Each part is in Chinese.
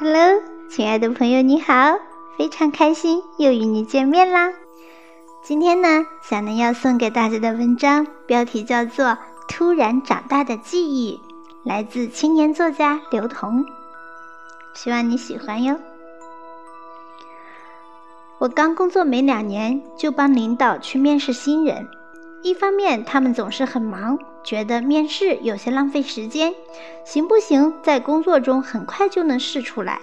Hello，亲爱的朋友，你好！非常开心又与你见面啦。今天呢，小南要送给大家的文章标题叫做《突然长大的记忆》，来自青年作家刘同。希望你喜欢哟。我刚工作没两年，就帮领导去面试新人。一方面，他们总是很忙，觉得面试有些浪费时间，行不行，在工作中很快就能试出来；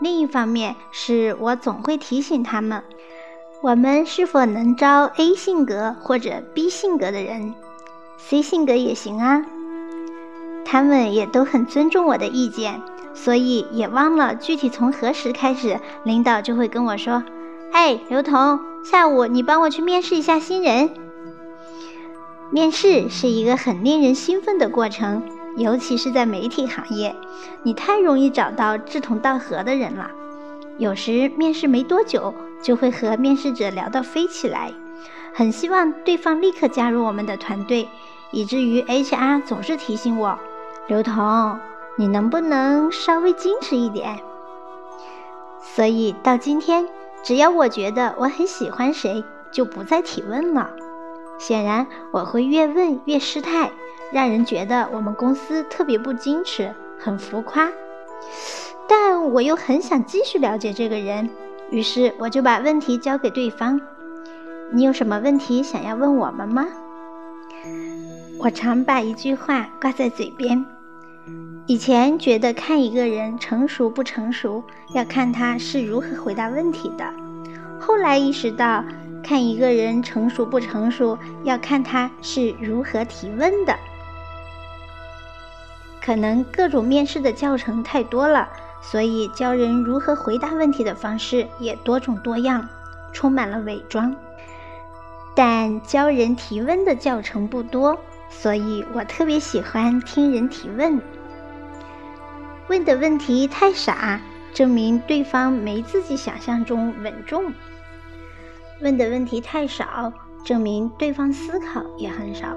另一方面，是我总会提醒他们，我们是否能招 A 性格或者 B 性格的人，C 性格也行啊。他们也都很尊重我的意见，所以也忘了具体从何时开始，领导就会跟我说：“哎，刘彤，下午你帮我去面试一下新人。”面试是一个很令人兴奋的过程，尤其是在媒体行业，你太容易找到志同道合的人了。有时面试没多久，就会和面试者聊到飞起来，很希望对方立刻加入我们的团队，以至于 HR 总是提醒我：“刘彤，你能不能稍微矜持一点？”所以到今天，只要我觉得我很喜欢谁，就不再提问了。显然，我会越问越失态，让人觉得我们公司特别不矜持，很浮夸。但我又很想继续了解这个人，于是我就把问题交给对方：“你有什么问题想要问我们吗？”我常把一句话挂在嘴边：以前觉得看一个人成熟不成熟，要看他是如何回答问题的，后来意识到。看一个人成熟不成熟，要看他是如何提问的。可能各种面试的教程太多了，所以教人如何回答问题的方式也多种多样，充满了伪装。但教人提问的教程不多，所以我特别喜欢听人提问。问的问题太傻，证明对方没自己想象中稳重。问的问题太少，证明对方思考也很少；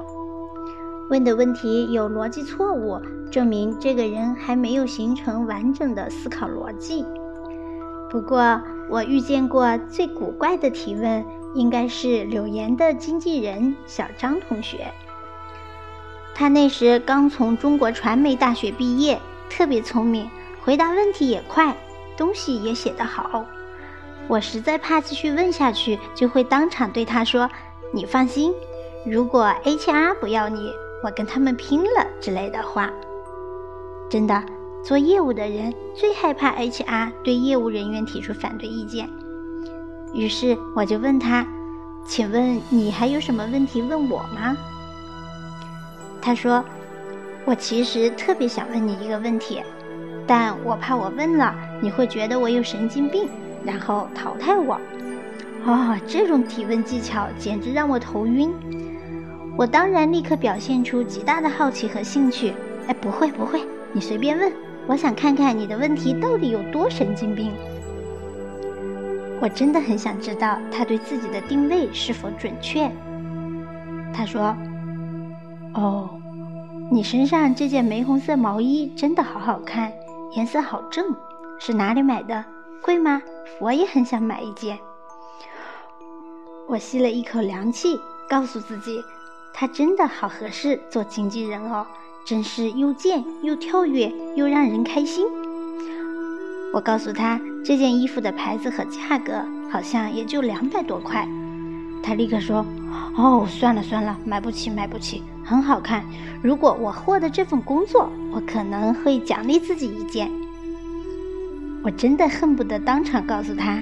问的问题有逻辑错误，证明这个人还没有形成完整的思考逻辑。不过，我遇见过最古怪的提问，应该是柳岩的经纪人小张同学。他那时刚从中国传媒大学毕业，特别聪明，回答问题也快，东西也写得好。我实在怕继续问下去，就会当场对他说：“你放心，如果 HR 不要你，我跟他们拼了之类的话。”真的，做业务的人最害怕 HR 对业务人员提出反对意见。于是我就问他：“请问你还有什么问题问我吗？”他说：“我其实特别想问你一个问题，但我怕我问了你会觉得我有神经病。”然后淘汰我，哦，这种提问技巧简直让我头晕。我当然立刻表现出极大的好奇和兴趣。哎，不会不会，你随便问，我想看看你的问题到底有多神经病。我真的很想知道他对自己的定位是否准确。他说：“哦，你身上这件玫红色毛衣真的好好看，颜色好正，是哪里买的？贵吗？”我也很想买一件。我吸了一口凉气，告诉自己，他真的好合适做经纪人哦，真是又贱又跳跃又让人开心。我告诉他这件衣服的牌子和价格好像也就两百多块。他立刻说：“哦，算了算了，买不起买不起，很好看。如果我获得这份工作，我可能会奖励自己一件。”我真的恨不得当场告诉他：“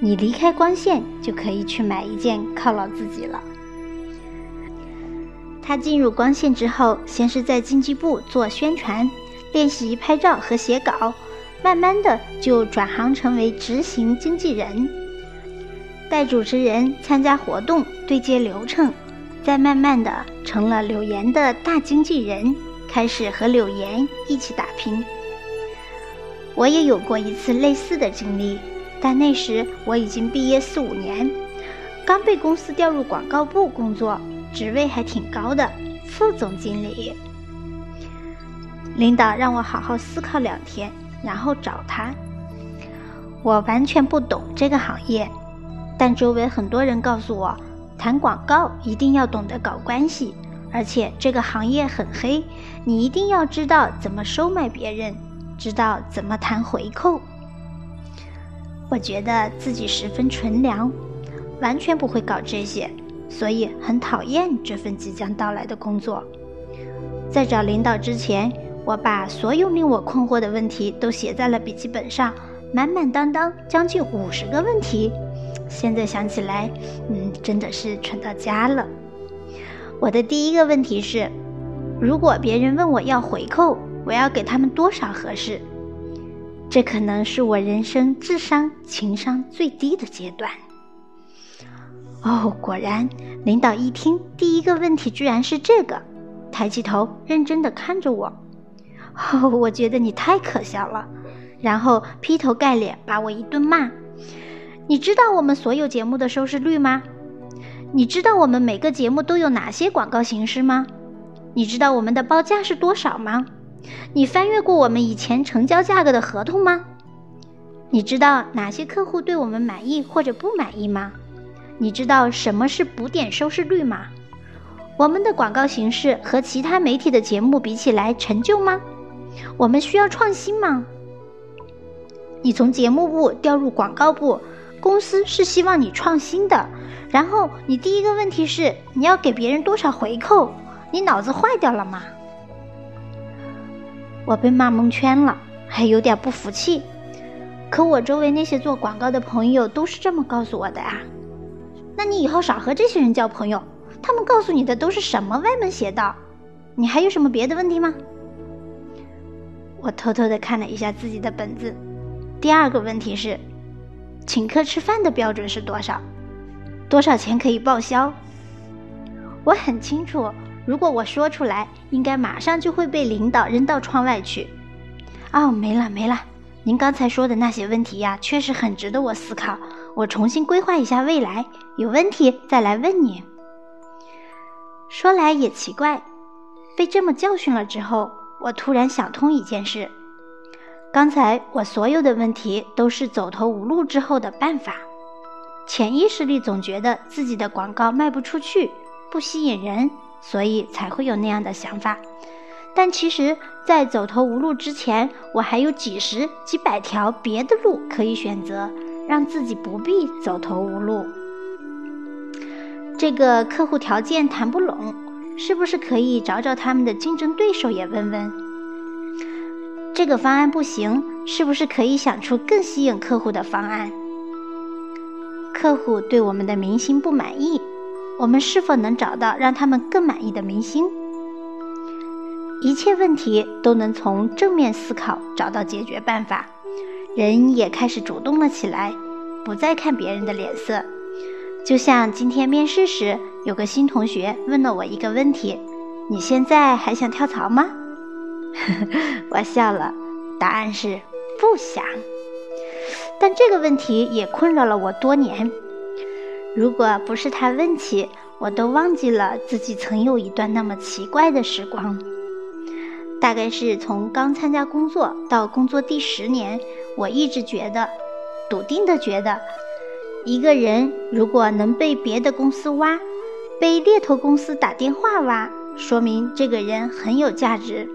你离开光线就可以去买一件犒劳自己了。”他进入光线之后，先是在经济部做宣传、练习拍照和写稿，慢慢的就转行成为执行经纪人，带主持人参加活动、对接流程，再慢慢的成了柳岩的大经纪人，开始和柳岩一起打拼。我也有过一次类似的经历，但那时我已经毕业四五年，刚被公司调入广告部工作，职位还挺高的，副总经理。领导让我好好思考两天，然后找他。我完全不懂这个行业，但周围很多人告诉我，谈广告一定要懂得搞关系，而且这个行业很黑，你一定要知道怎么收买别人，知道怎么谈回扣。我觉得自己十分纯良，完全不会搞这些，所以很讨厌这份即将到来的工作。在找领导之前，我把所有令我困惑的问题都写在了笔记本上，满满当当，将近五十个问题。现在想起来，嗯，真的是蠢到家了。我的第一个问题是：如果别人问我要回扣，我要给他们多少合适？这可能是我人生智商、情商最低的阶段。哦，果然，领导一听，第一个问题居然是这个，抬起头，认真的看着我。哦，我觉得你太可笑了。然后劈头盖脸把我一顿骂。你知道我们所有节目的收视率吗？你知道我们每个节目都有哪些广告形式吗？你知道我们的报价是多少吗？你翻阅过我们以前成交价格的合同吗？你知道哪些客户对我们满意或者不满意吗？你知道什么是补点收视率吗？我们的广告形式和其他媒体的节目比起来陈旧吗？我们需要创新吗？你从节目部调入广告部，公司是希望你创新的。然后你第一个问题是你要给别人多少回扣？你脑子坏掉了吗？我被骂蒙圈了，还有点不服气。可我周围那些做广告的朋友都是这么告诉我的啊。那你以后少和这些人交朋友，他们告诉你的都是什么歪门邪道？你还有什么别的问题吗？我偷偷的看了一下自己的本子，第二个问题是，请客吃饭的标准是多少？多少钱可以报销？我很清楚。如果我说出来，应该马上就会被领导扔到窗外去。哦，没了没了，您刚才说的那些问题呀，确实很值得我思考。我重新规划一下未来，有问题再来问你。说来也奇怪，被这么教训了之后，我突然想通一件事：刚才我所有的问题都是走投无路之后的办法。潜意识里总觉得自己的广告卖不出去，不吸引人。所以才会有那样的想法，但其实，在走投无路之前，我还有几十几百条别的路可以选择，让自己不必走投无路。这个客户条件谈不拢，是不是可以找找他们的竞争对手也问问？这个方案不行，是不是可以想出更吸引客户的方案？客户对我们的明星不满意。我们是否能找到让他们更满意的明星？一切问题都能从正面思考找到解决办法，人也开始主动了起来，不再看别人的脸色。就像今天面试时，有个新同学问了我一个问题：“你现在还想跳槽吗？” 我笑了，答案是不想。但这个问题也困扰了我多年。如果不是他问起，我都忘记了自己曾有一段那么奇怪的时光。大概是从刚参加工作到工作第十年，我一直觉得，笃定的觉得，一个人如果能被别的公司挖，被猎头公司打电话挖，说明这个人很有价值。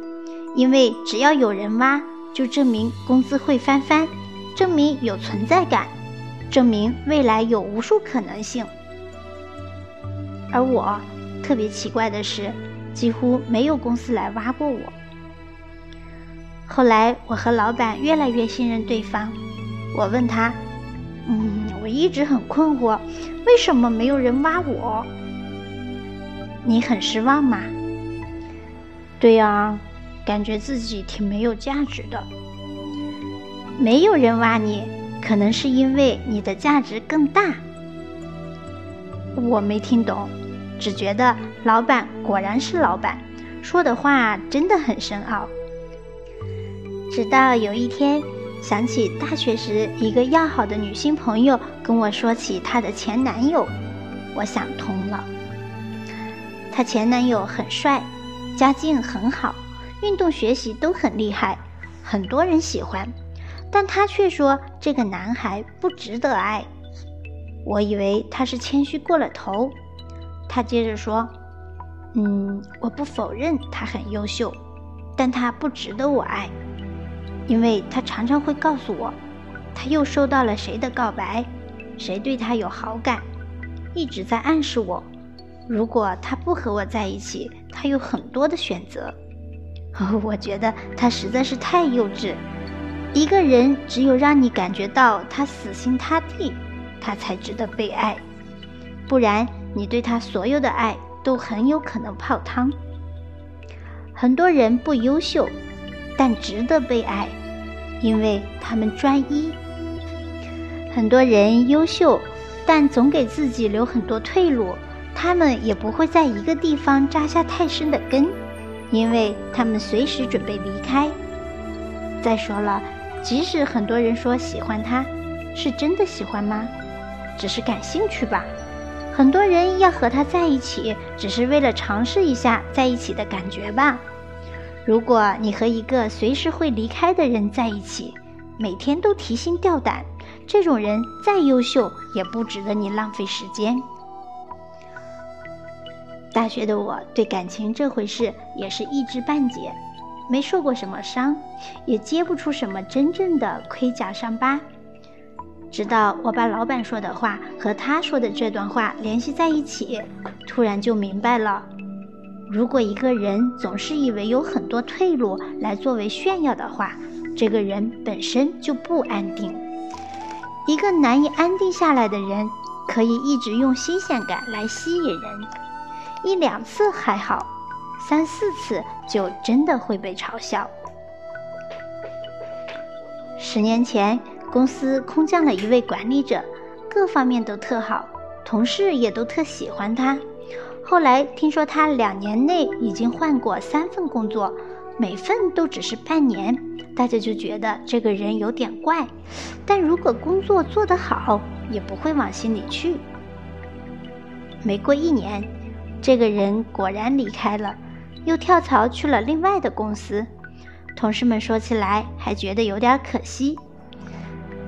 因为只要有人挖，就证明工资会翻番，证明有存在感。证明未来有无数可能性，而我特别奇怪的是，几乎没有公司来挖过我。后来我和老板越来越信任对方，我问他：“嗯，我一直很困惑，为什么没有人挖我？你很失望吗？”“对呀，感觉自己挺没有价值的，没有人挖你。”可能是因为你的价值更大，我没听懂，只觉得老板果然是老板，说的话真的很深奥。直到有一天，想起大学时一个要好的女性朋友跟我说起她的前男友，我想通了。她前男友很帅，家境很好，运动学习都很厉害，很多人喜欢，但他却说这个男孩不值得爱。我以为他是谦虚过了头。他接着说：“嗯，我不否认他很优秀，但他不值得我爱，因为他常常会告诉我，他又收到了谁的告白，谁对他有好感，一直在暗示我，如果他不和我在一起，他有很多的选择。我觉得他实在是太幼稚。一个人只有让你感觉到他死心塌地。”他才值得被爱，不然你对他所有的爱都很有可能泡汤。很多人不优秀，但值得被爱，因为他们专一。很多人优秀，但总给自己留很多退路，他们也不会在一个地方扎下太深的根，因为他们随时准备离开。再说了，即使很多人说喜欢他，是真的喜欢吗？只是感兴趣吧，很多人要和他在一起，只是为了尝试一下在一起的感觉吧。如果你和一个随时会离开的人在一起，每天都提心吊胆，这种人再优秀也不值得你浪费时间。大学的我对感情这回事也是一知半解，没受过什么伤，也接不出什么真正的盔甲伤疤。直到我把老板说的话和他说的这段话联系在一起，突然就明白了：如果一个人总是以为有很多退路来作为炫耀的话，这个人本身就不安定。一个难以安定下来的人，可以一直用新鲜感来吸引人，一两次还好，三四次就真的会被嘲笑。十年前。公司空降了一位管理者，各方面都特好，同事也都特喜欢他。后来听说他两年内已经换过三份工作，每份都只是半年，大家就觉得这个人有点怪。但如果工作做得好，也不会往心里去。没过一年，这个人果然离开了，又跳槽去了另外的公司。同事们说起来还觉得有点可惜。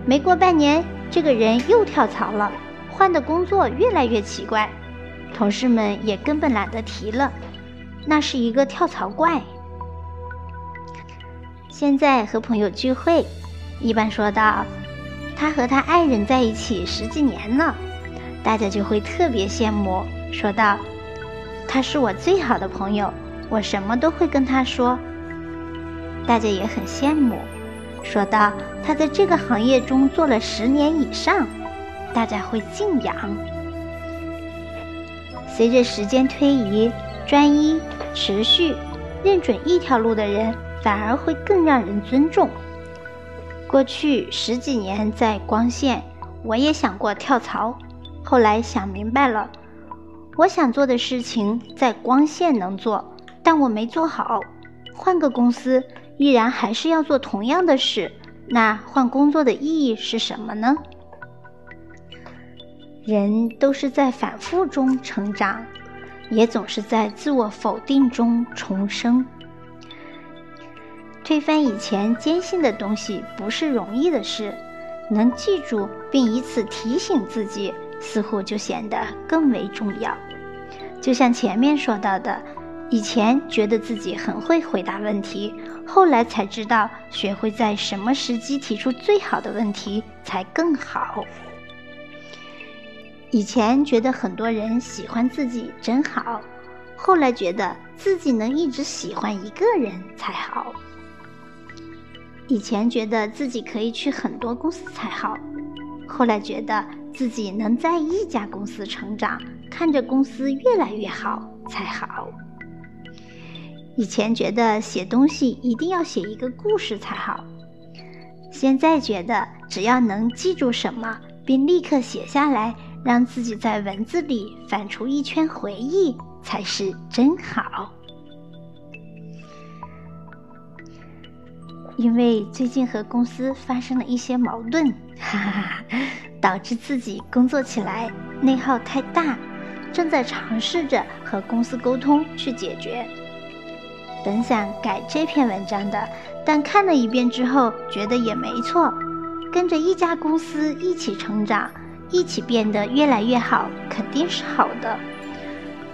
没过半年，这个人又跳槽了，换的工作越来越奇怪，同事们也根本懒得提了。那是一个跳槽怪。现在和朋友聚会，一般说到他和他爱人在一起十几年了，大家就会特别羡慕，说道：“他是我最好的朋友，我什么都会跟他说。”大家也很羡慕。说道：“他在这个行业中做了十年以上，大家会敬仰。随着时间推移，专一、持续、认准一条路的人，反而会更让人尊重。过去十几年在光线，我也想过跳槽，后来想明白了，我想做的事情在光线能做，但我没做好，换个公司。”依然还是要做同样的事，那换工作的意义是什么呢？人都是在反复中成长，也总是在自我否定中重生。推翻以前坚信的东西不是容易的事，能记住并以此提醒自己，似乎就显得更为重要。就像前面说到的。以前觉得自己很会回答问题，后来才知道学会在什么时机提出最好的问题才更好。以前觉得很多人喜欢自己真好，后来觉得自己能一直喜欢一个人才好。以前觉得自己可以去很多公司才好，后来觉得自己能在一家公司成长，看着公司越来越好才好。以前觉得写东西一定要写一个故事才好，现在觉得只要能记住什么，并立刻写下来，让自己在文字里翻出一圈回忆，才是真好。因为最近和公司发生了一些矛盾，哈哈哈，导致自己工作起来内耗太大，正在尝试着和公司沟通去解决。本想改这篇文章的，但看了一遍之后，觉得也没错。跟着一家公司一起成长，一起变得越来越好，肯定是好的。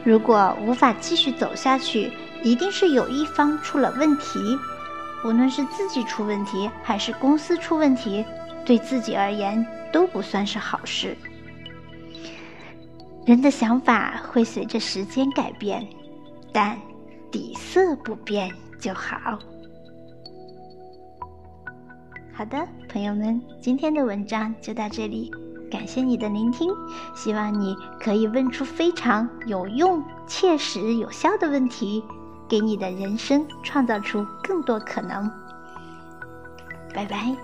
如果无法继续走下去，一定是有一方出了问题。无论是自己出问题，还是公司出问题，对自己而言都不算是好事。人的想法会随着时间改变，但底色不变就好。好的，朋友们，今天的文章就到这里，感谢你的聆听。希望你可以问出非常有用、切实有效的问题，给你的人生创造出更多可能。拜拜。